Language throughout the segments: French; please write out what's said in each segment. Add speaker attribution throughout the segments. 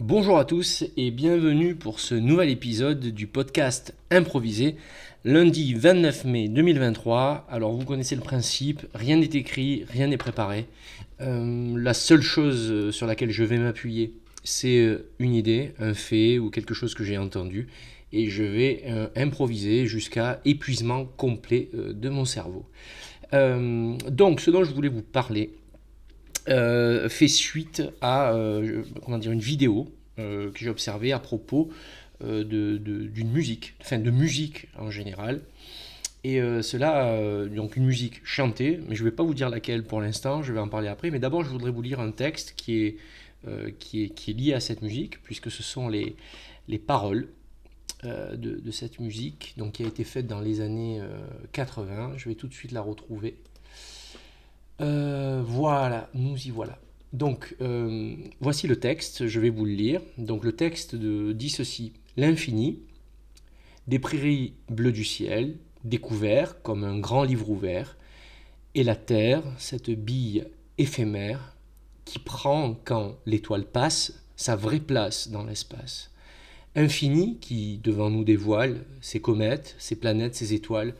Speaker 1: Bonjour à tous et bienvenue pour ce nouvel épisode du podcast Improvisé, lundi 29 mai 2023. Alors vous connaissez le principe, rien n'est écrit, rien n'est préparé. Euh, la seule chose sur laquelle je vais m'appuyer, c'est euh, une idée, un fait ou quelque chose que j'ai entendu et je vais euh, improviser jusqu'à épuisement complet de mon cerveau. donc ce dont je voulais vous parler, euh, fait suite à euh, comment dire, une vidéo euh, que j'ai observée à propos d'une de, musique, enfin de musique en général. Et cela, donc une musique chantée, mais je ne vais pas vous dire laquelle pour l'instant, je vais en parler après. Mais d'abord, je voudrais vous lire un texte qui est, qui est, qui est lié à cette musique, puisque ce sont les, les paroles de, de, cette musique, donc qui a été faite dans les années 80. Je vais tout de suite la retrouver. Euh, voilà, nous y voilà. Donc, euh, voici le texte, je vais vous le lire. Donc, le texte dit ceci L'infini, des prairies bleues du ciel, découvert comme un grand livre ouvert, et la terre, cette bille éphémère, qui prend, quand l'étoile passe, sa vraie place dans l'espace. Infini qui, devant nous, dévoile ses comètes, ses planètes, ses étoiles,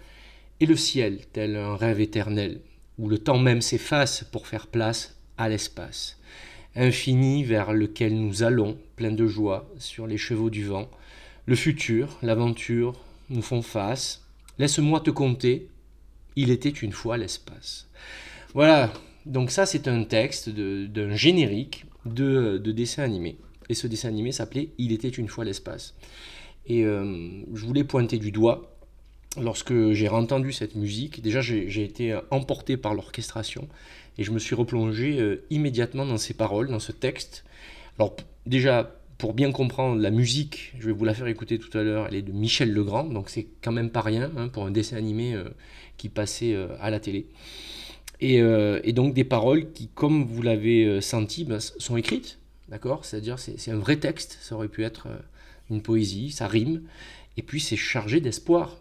Speaker 1: et le ciel, tel un rêve éternel, où le temps même s'efface pour faire place à l'espace. Infini vers lequel nous allons, plein de joie, sur les chevaux du vent. Le futur, l'aventure nous font face. Laisse-moi te compter, il était une fois l'espace. Voilà, donc ça c'est un texte d'un générique de, dessin animé. Et ce dessin animé s'appelait Il était une fois l'espace. Et euh, je voulais pointer du doigt lorsque j'ai entendu cette musique, déjà j'ai été emporté par l'orchestration et je me suis replongé euh, immédiatement dans ces paroles, dans ce texte. Alors déjà, pour bien comprendre la musique, je vais vous la faire écouter tout à l'heure, elle est de Michel Legrand, donc c'est quand même pas rien hein, pour un dessin animé euh, qui passait euh, à la télé. Et, donc des paroles qui, comme vous l'avez senti, ben, sont écrites, d'accord? C'est-à-dire c'est un vrai texte, ça aurait pu être une poésie, ça rime, et puis c'est chargé d'espoir,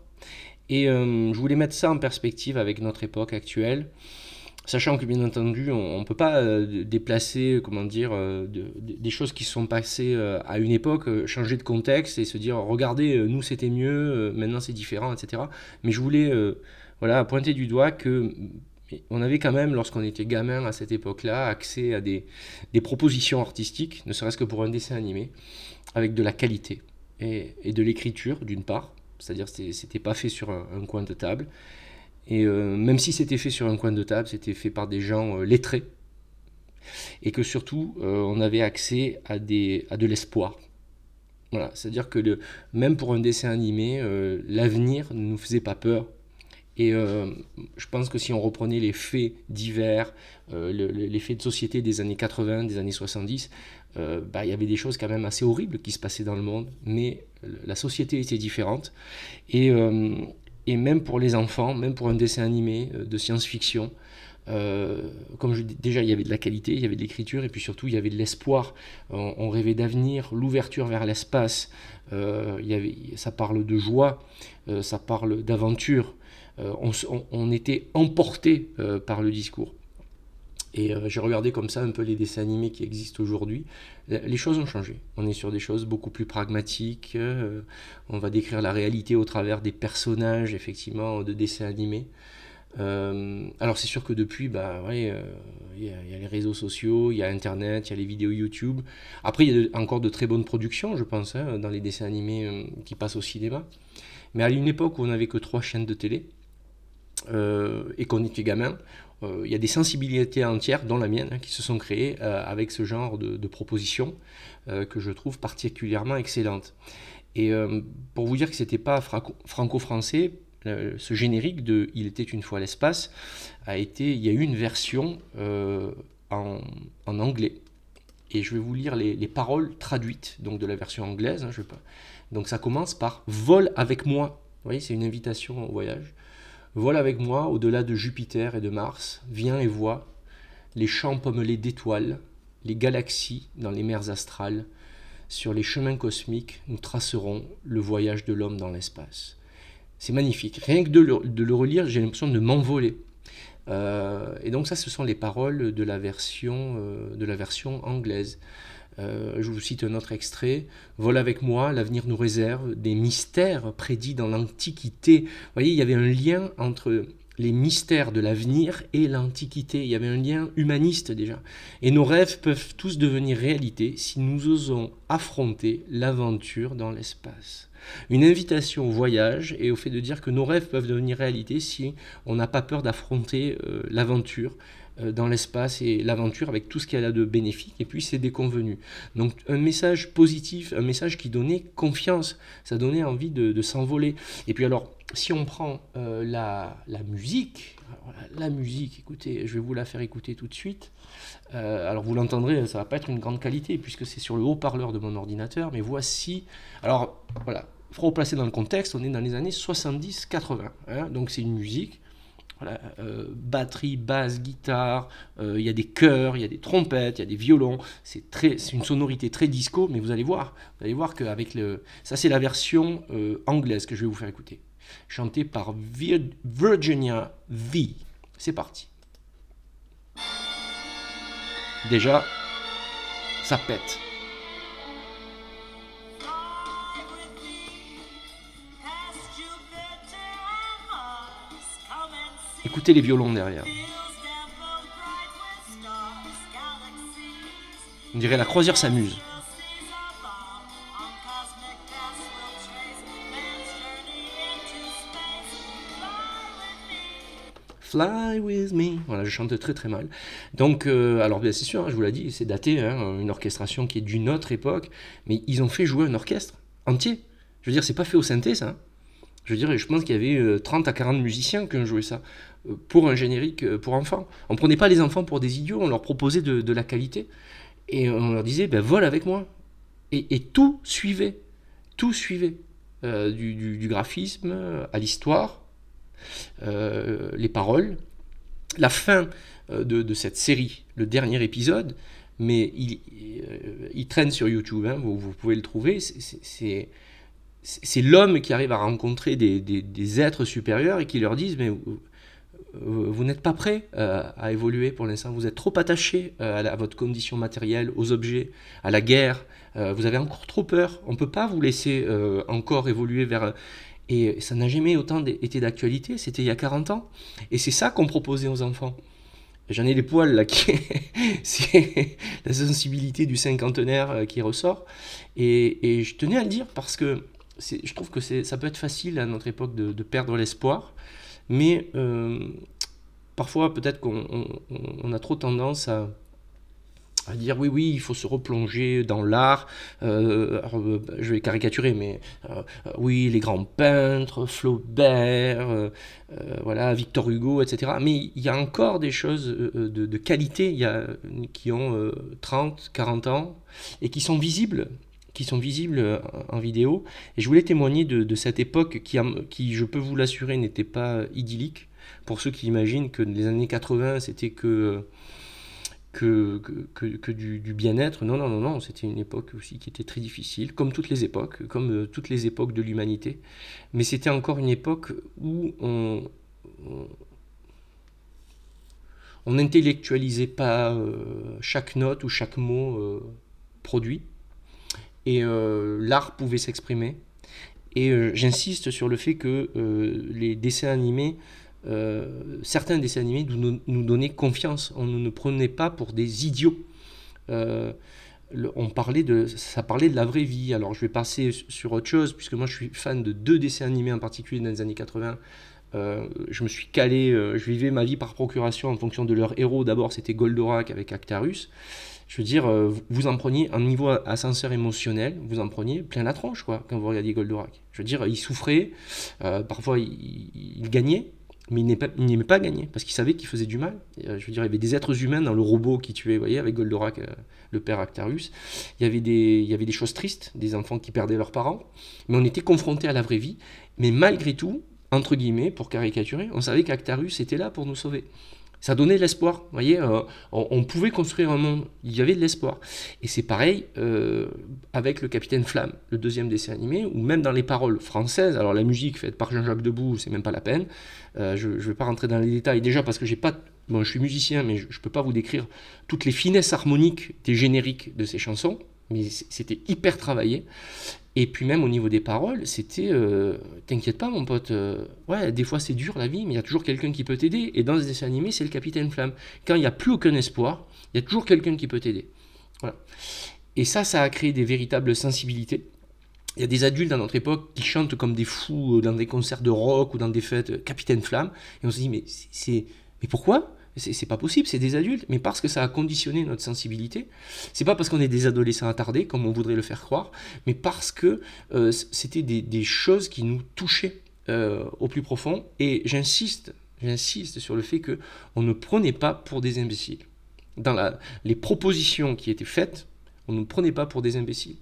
Speaker 1: et euh, je voulais mettre ça en perspective avec notre époque actuelle, sachant que bien entendu, on ne peut pas euh, déplacer, comment dire, euh, des choses qui sont passées à une époque, changer de contexte et se dire, regardez, nous c'était mieux, maintenant c'est différent, etc. Mais je voulais voilà, pointer du doigt que on avait quand même, lorsqu'on était gamin à cette époque-là, accès à des, des, propositions artistiques, ne serait-ce que pour un dessin animé, avec de la qualité et, et de l'écriture, d'une part, c'est-à-dire que c'était pas fait sur un, coin de table. Et euh, même si c'était fait sur un coin de table, c'était fait par des gens euh, lettrés. Et que surtout, euh, on avait accès à, des, à de l'espoir. Voilà, c'est-à-dire que même pour un dessin animé, l'avenir ne nous faisait pas peur. Et je pense que si on reprenait les faits divers, les faits de société des années 80, des années 70, bah, il y avait des choses quand même assez horribles qui se passaient dans le monde. Mais la société était différente. Et, euh, et, même pour les enfants, même pour un dessin animé euh, de science-fiction, euh, comme je, déjà il y avait de la qualité, il y avait de l'écriture et puis surtout il y avait de l'espoir. On, rêvait d'avenir, l'ouverture vers l'espace. ça parle de joie, ça parle d'aventure. On, on, était emporté par le discours. Et euh, j'ai regardé comme ça un peu les dessins animés qui existent aujourd'hui. Les choses ont changé. On est sur des choses beaucoup plus pragmatiques. Euh, on va décrire la réalité au travers des personnages, effectivement, de dessins animés. Euh, alors c'est sûr que depuis, bah, il y, a les réseaux sociaux, il y a Internet, il y a les vidéos YouTube. Après, il y a encore de très bonnes productions, je pense, hein, dans les dessins animés qui passent au cinéma. Mais à une époque où on n'avait que trois chaînes de télé, et qu'on était gamin, il y a des sensibilités entières, dont la mienne, hein, qui se sont créées euh, avec ce genre de, propositions euh, que je trouve particulièrement excellentes. Et pour vous dire que ce n'était pas franco-français, ce générique de Il était une fois l'espace a été, il y a eu une version en, anglais. Et je vais vous lire les, paroles traduites donc de la version anglaise. Hein. Donc ça commence par Vol avec moi. Vous voyez, c'est une invitation au voyage. Vole avec moi au-delà de Jupiter et de Mars, viens et vois les champs pommelés d'étoiles, les galaxies dans les mers astrales. Sur les chemins cosmiques, nous tracerons le voyage de l'homme dans l'espace. C'est magnifique. Rien que de le, relire, j'ai l'impression de m'envoler. Euh, et donc ça, ce sont les paroles de la version, euh, de la version anglaise. Je vous cite un autre extrait. Vol avec moi, l'avenir nous réserve des mystères prédits dans l'Antiquité. Vous voyez, il y avait un lien entre les mystères de l'avenir et l'Antiquité. Il y avait un lien humaniste déjà. Et nos rêves peuvent tous devenir réalité si nous osons affronter l'aventure dans l'espace. Une invitation au voyage et au fait de dire que nos rêves peuvent devenir réalité si on n'a pas peur d'affronter euh, l'aventure euh, dans l'espace et l'aventure avec tout ce qu'il y a de bénéfique et puis c'est déconvenu. Donc un message positif, un message qui donnait confiance, ça donnait envie de, s'envoler. Et puis alors, si on prend euh, la, musique, la musique, écoutez, je vais vous la faire écouter tout de suite. Euh, alors vous l'entendrez, ça va pas être une grande qualité puisque c'est sur le haut-parleur de mon ordinateur, mais voici. Alors voilà, il faut replacer dans le contexte, on est dans les années 70-80, hein, donc c'est une musique voilà, euh, batterie, basse, guitare, euh, il y a des chœurs, il y a des trompettes, il y a des violons. C'est une sonorité très disco, mais vous allez voir, vous allez voir qu'avec le, ça c'est la version euh, anglaise que je vais vous faire écouter, chantée par Virginia V. C'est parti. Déjà, ça pète. Écoutez les violons derrière. On dirait la croisière s'amuse. Fly with me. Voilà, je chante très très mal. Donc, euh, alors bien c'est sûr, hein, je vous l'ai dit, c'est daté, hein, une orchestration qui est d'une autre époque, mais ils ont fait jouer un orchestre entier. Je veux dire, c'est pas fait au synthé ça. Je veux dire, je pense qu'il y avait 30 euh, à 40 musiciens qui ont joué ça euh, pour un générique euh, pour enfants. On ne prenait pas les enfants pour des idiots, on leur proposait de, la qualité. Et on leur disait, ben, vole avec moi. Et, tout suivait. Tout suivait. du, graphisme à l'histoire, les paroles. La fin de, cette série, le dernier épisode, mais il, traîne sur YouTube, hein, vous, vous, pouvez le trouver. C'est c'est l'homme qui arrive à rencontrer des, êtres supérieurs et qui leur disent mais vous, n'êtes pas prêt euh, à évoluer pour l'instant, vous êtes trop attaché euh, à, votre condition matérielle, aux objets, à la guerre, euh, vous avez encore trop peur, on ne peut pas vous laisser encore évoluer vers... Et ça n'a jamais autant été d'actualité, c'était il y a 40 ans. Et c'est ça qu'on proposait aux enfants. J'en ai les poils là, qui... c'est la sensibilité du cinquantenaire qui ressort. Et, et je tenais à le dire parce que je trouve que ça peut être facile à notre époque de, perdre l'espoir, mais euh, parfois peut-être qu'on a trop tendance à, dire oui, oui, il faut se replonger dans l'art. Euh, euh, je vais caricaturer, mais oui, les grands peintres, Flaubert, voilà, Victor Hugo, etc. Mais il y a encore des choses de, qualité qui ont 30, 40 ans et qui sont visibles qui sont visibles euh, en vidéo. Et je voulais témoigner de, cette époque qui, je peux vous l'assurer, n'était pas idyllique. Pour ceux qui imaginent que les années 80, c'était que, que, que, du, bien-être. Non, non, non, non, c'était une époque aussi qui était très difficile, comme toutes les époques, comme euh, toutes les époques de l'humanité. Mais c'était encore une époque où on, on n'intellectualisait pas euh, chaque note ou chaque mot produit et euh, l'art pouvait s'exprimer. Et euh, j'insiste sur le fait que euh, les dessins animés, certains dessins animés nous, donnaient confiance. On ne nous prenait pas pour des idiots. on parlait de, ça parlait de la vraie vie. Alors je vais passer sur autre chose, puisque moi je suis fan de deux dessins animés en particulier dans les années 80. je me suis calé, je vivais ma vie par procuration en fonction de leur héros. D'abord, c'était Goldorak avec Actarus je veux dire, euh, vous en preniez un niveau ascenseur émotionnel, vous en preniez plein la tronche, quoi, quand vous regardiez Goldorak. Je veux dire, il souffrait, euh, parfois il, gagnait, mais il n'aimait pas, gagner, parce qu'il savait qu'il faisait du mal. Euh, je veux dire, il y avait des êtres humains dans le robot qui tuait, vous voyez, avec Goldorak, le père Actarus. Il y, avait des, il y avait des choses tristes, des enfants qui perdaient leurs parents, mais on était confrontés à la vraie vie. Mais malgré tout, entre guillemets, pour caricaturer, on savait qu'Actarus était là pour nous sauver. Ça donnait de l'espoir. Vous voyez, euh, on, pouvait construire un monde. Il y avait de l'espoir. Et c'est pareil euh, avec le Capitaine Flamme, le deuxième dessin animé, ou même dans les paroles françaises. Alors la musique faite par Jean-Jacques Debout, c'est même pas la peine. Euh, je ne vais pas rentrer dans les détails déjà parce que j'ai pas. Bon, je suis musicien, mais je ne peux pas vous décrire toutes les finesses harmoniques des génériques de ces chansons. mais c'était hyper travaillé. Et puis même au niveau des paroles, c'était euh, T'inquiète pas mon pote, euh, ouais, des fois c'est dur la vie, mais il y a toujours quelqu'un qui peut t'aider. Et dans ce dessin animé, c'est le Capitaine Flamme. Quand il n'y a plus aucun espoir, il y a toujours quelqu'un qui peut t'aider. Voilà. Et ça, ça a créé des véritables sensibilités. Il y a des adultes dans notre époque qui chantent comme des fous dans des concerts de rock ou dans des fêtes Capitaine Flamme. Et on se dit, mais, c'est, mais pourquoi? C'est pas possible, c'est des adultes, mais parce que ça a conditionné notre sensibilité. C'est pas parce qu'on est des adolescents attardés, comme on voudrait le faire croire, mais parce que euh, c'était des, choses qui nous touchaient euh, au plus profond. Et j'insiste, j'insiste sur le fait que on ne prenait pas pour des imbéciles. Dans la, les propositions qui étaient faites, on ne prenait pas pour des imbéciles.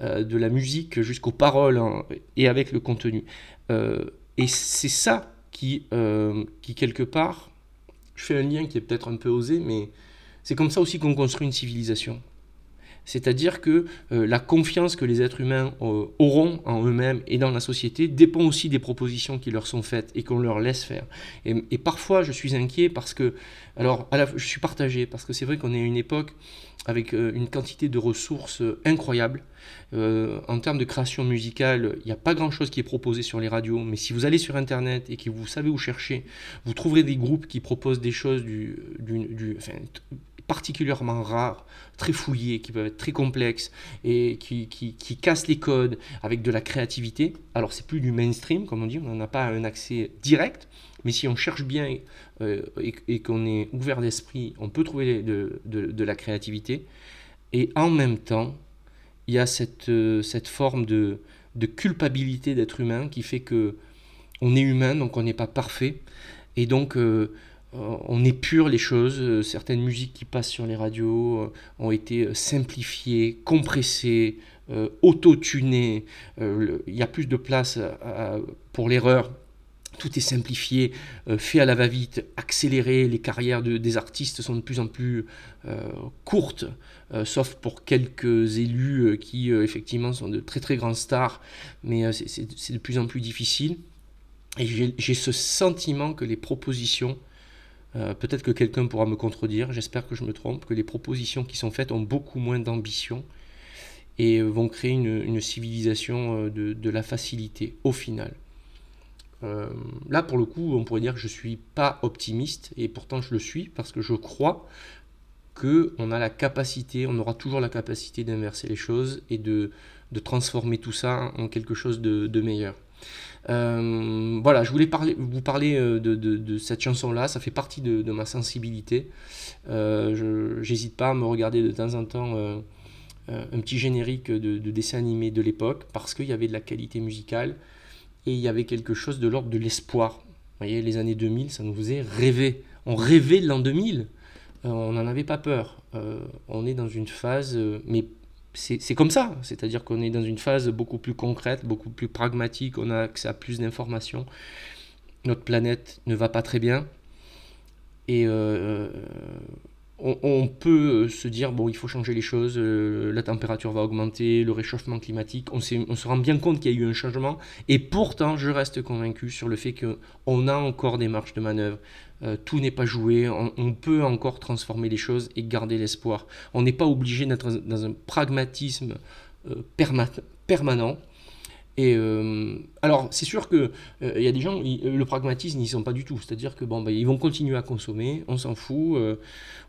Speaker 1: Euh, de la musique jusqu'aux paroles hein, et avec le contenu. et c'est ça qui, qui quelque part je fais un lien qui est peut-être un peu osé, mais c'est comme ça aussi qu'on construit une civilisation. C'est-à-dire que euh, la confiance que les êtres humains euh, auront en eux-mêmes et dans la société dépend aussi des propositions qui leur sont faites et qu'on leur laisse faire. Et, parfois, je suis inquiet parce que, alors, je suis partagé parce que c'est vrai qu'on est à une époque avec euh, une quantité de ressources incroyables. en termes de création musicale, il n'y a pas grand-chose qui est proposé sur les radios, mais si vous allez sur Internet et que vous savez où chercher, vous trouverez des groupes qui proposent des choses du, particulièrement rares, très fouillés, qui peuvent être très complexes et qui, qui, cassent les codes avec de la créativité. Alors c'est plus du mainstream, comme on dit, on n'en a pas un accès direct, mais si on cherche bien euh, et, qu'on est ouvert d'esprit, on peut trouver de, la créativité. Et en même temps, il y a cette, euh, forme de, culpabilité d'être humain qui fait que on est humain, donc on n'est pas parfait. Et donc, euh, on épure les choses. Euh, certaines musiques qui passent sur les radios euh, ont été simplifiées, compressées, auto-tunées. Il y a plus de place pour l'erreur. Tout est simplifié, fait à la va-vite, accéléré. Les carrières des artistes sont de plus en plus courtes, sauf pour quelques élus qui effectivement sont de très très grandes stars, mais c'est de plus en plus difficile. Et j'ai ce sentiment que les propositions euh, peut-être que quelqu'un pourra me contredire, j'espère que je me trompe, que les propositions qui sont faites ont beaucoup moins d'ambition et vont créer une, civilisation euh, de, la facilité au final. Euh, là, pour le coup, on pourrait dire que je ne suis pas optimiste, et pourtant je le suis, parce que je crois qu'on a la capacité, on aura toujours la capacité d'inverser les choses et de, transformer tout ça en quelque chose de meilleur. Euh, voilà, je voulais parler, vous parler euh, de, cette chanson-là, ça fait partie de, ma sensibilité. Euh, J'hésite pas à me regarder de temps en temps euh, un petit générique de, dessin animé de l'époque, parce qu'il y avait de la qualité musicale et il y avait quelque chose de l'ordre de l'espoir. Vous voyez, les années 2000, ça nous faisait rêver. On rêvait de l'an 2000, on n'en avait pas peur. on est dans une phase, mais c'est comme ça. C'est-à-dire qu'on est dans une phase beaucoup plus concrète, beaucoup plus pragmatique, on a accès à plus d'informations. Notre planète ne va pas très bien. Et euh, on, peut se dire, bon, il faut changer les choses, euh, la température va augmenter, le réchauffement climatique, on, on se rend bien compte qu'il y a eu un changement, et pourtant, je reste convaincu sur le fait qu'on a encore des marges de manœuvre. Euh, tout n'est pas joué, on, peut encore transformer les choses et garder l'espoir. On n'est pas obligé d'être dans un pragmatisme euh, permanent. Et euh, alors, c'est sûr que il y a des gens, le pragmatisme, ils n'y sont pas du tout. C'est-à-dire que bon, bah, ils vont continuer à consommer, on s'en fout.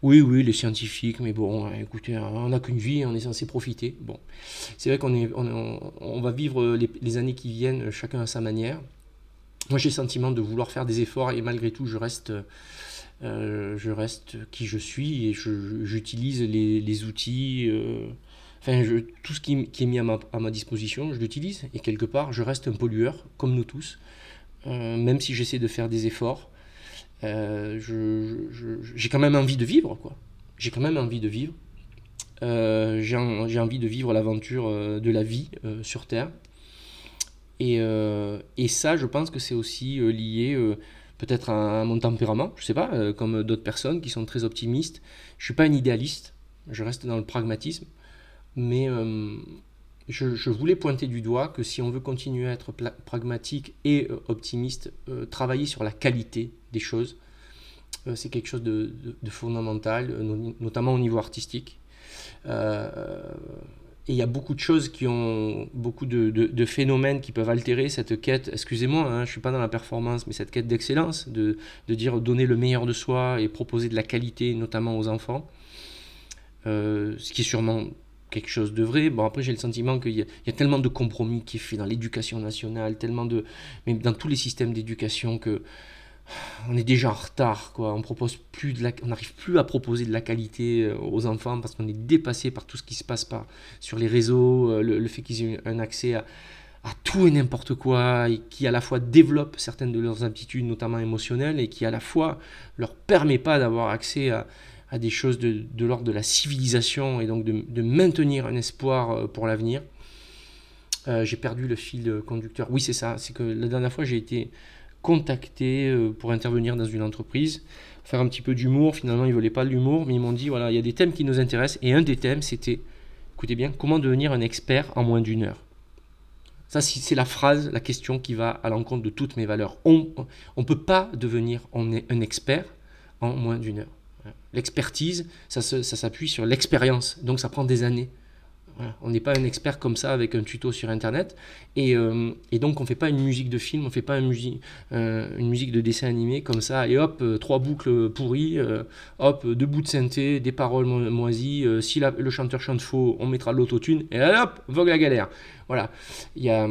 Speaker 1: oui, oui, les scientifiques, mais bon, écoutez, on n'a qu'une vie, on est censé profiter. Bon, c'est vrai qu'on va vivre les années qui viennent, chacun à sa manière. Moi, j'ai le sentiment de vouloir faire des efforts et malgré tout, je reste, euh, je reste qui je suis et j'utilise les, outils. Euh, enfin, tout ce qui, est mis à ma, à ma disposition, je l'utilise et quelque part, je reste un pollueur, comme nous tous, euh, même si j'essaie de faire des efforts. j'ai quand même envie de vivre, quoi. J'ai quand même envie de vivre. j'ai envie de vivre l'aventure de la vie sur Terre. Euh, et, ça, je pense que c'est aussi euh, lié euh, peut-être à, mon tempérament, je sais pas, comme d'autres personnes qui sont très optimistes. Je suis pas un idéaliste, je reste dans le pragmatisme, mais je, voulais pointer du doigt que si on veut continuer à être pragmatique et optimiste, travailler sur la qualité des choses, c'est quelque chose de, de, fondamental, notamment au niveau artistique. Il y a beaucoup de choses qui ont, beaucoup de, phénomènes qui peuvent altérer cette quête, excusez-moi, hein, je ne suis pas dans la performance, mais cette quête d'excellence, de, dire donner le meilleur de soi et proposer de la qualité, notamment aux enfants. Euh, ce qui est sûrement quelque chose de vrai. Bon, après, j'ai le sentiment qu'il y, a tellement de compromis qui est fait dans l'éducation nationale, tellement de. mais dans tous les systèmes d'éducation que. On est déjà en retard. On n'arrive plus à proposer de la qualité euh, aux enfants parce qu'on est dépassé par tout ce qui se passe sur les réseaux, euh, le, fait qu'ils aient un accès à, tout et n'importe quoi, qui à la fois développe certaines de leurs aptitudes, notamment émotionnelles, et qui à la fois leur permet pas d'avoir accès à, des choses de, l'ordre de la civilisation et donc de, maintenir un espoir euh, pour l'avenir. J'ai perdu le fil conducteur. Oui, c'est ça. C'est que la dernière fois, j'ai été contacté euh, pour intervenir dans une entreprise, faire un petit peu d'humour. Finalement, ils ne voulaient pas de l'humour, mais ils m'ont dit voilà, il y a des thèmes qui nous intéressent. Et un des thèmes, c'était, écoutez bien, comment devenir un expert en moins d'une heure? Ça, c'est la phrase, la question qui va à l'encontre de toutes mes valeurs. On ne peut pas devenir un expert en moins d'une heure. L'expertise, ça, s'appuie sur l'expérience, donc ça prend des années. On n'est pas un expert comme ça avec un tuto sur Internet. Et, euh, donc on ne fait pas une musique de film, on ne fait pas une musique, euh, une musique de dessin animé comme ça. Et hop, euh, trois boucles pourries, hop, deux bouts de synthé, des paroles moisies. si le chanteur chante faux, on mettra l'autotune. Et hop, vogue la galère. Voilà. Il y a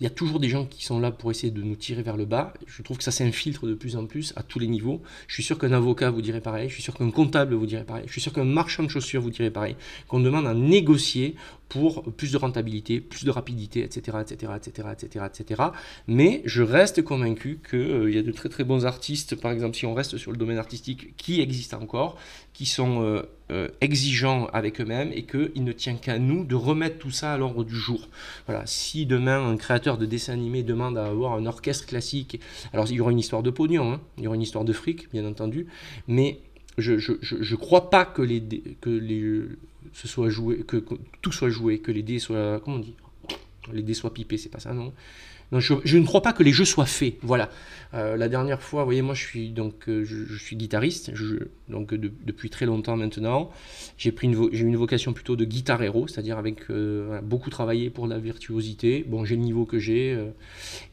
Speaker 1: il y a toujours des gens qui sont là pour essayer de nous tirer vers le bas. Je trouve que ça s'infiltre de plus en plus à tous les niveaux. Je suis sûr qu'un avocat vous dirait pareil, je suis sûr qu'un comptable vous dirait pareil, je suis sûr qu'un marchand de chaussures vous dirait pareil, qu'on demande à négocier pour plus de rentabilité, plus de rapidité, etc., etc., etc., etc., etc. Mais je reste convaincu qu'il euh, y a de très très bons artistes, par exemple si on reste sur le domaine artistique, qui existent encore, qui sont euh, euh, exigeants avec eux-mêmes et qu'il ne tient qu'à nous de remettre tout ça à l'ordre du jour. Voilà, si demain un créateur de dessin animé demande à avoir un orchestre classique, alors il y aura une histoire de pognon, hein, il y aura une histoire de fric, bien entendu, mais je ne crois pas que les, que les ce soit joué, que, tout soit joué, que les dés soient, comment on dit, les dés soient pipés, c'est pas ça, non je, ne crois pas que les jeux soient faits. Voilà. Euh, la dernière fois, vous voyez, moi je suis donc euh, je, suis guitariste, donc depuis très longtemps maintenant. J'ai pris une j'ai une vocation plutôt de guitare héros, c'est-à-dire avec euh, beaucoup travaillé pour la virtuosité. Bon, j'ai le niveau que j'ai,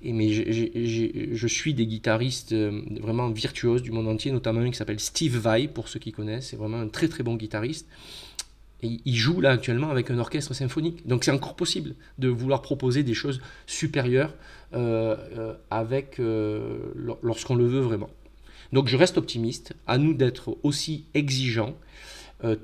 Speaker 1: et mais je suis des guitaristes vraiment virtuoses du monde entier, notamment un qui s'appelle Steve Vai pour ceux qui connaissent. C'est vraiment un très très bon guitariste il joue là actuellement avec un orchestre symphonique. Donc c'est encore possible de vouloir proposer des choses supérieures euh, euh, avec euh, lorsqu'on le veut vraiment. Donc je reste optimiste. À nous d'être aussi exigeants,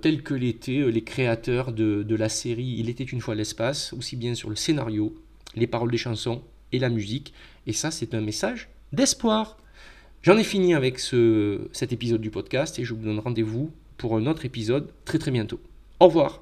Speaker 1: tels que l'étaient les créateurs de, la série Il était une fois l'espace, aussi bien sur le scénario, les paroles des chansons et la musique. Et ça, c'est un message d'espoir. J'en ai fini avec ce, cet épisode du podcast et je vous donne rendez-vous pour un autre épisode très très bientôt. Au revoir.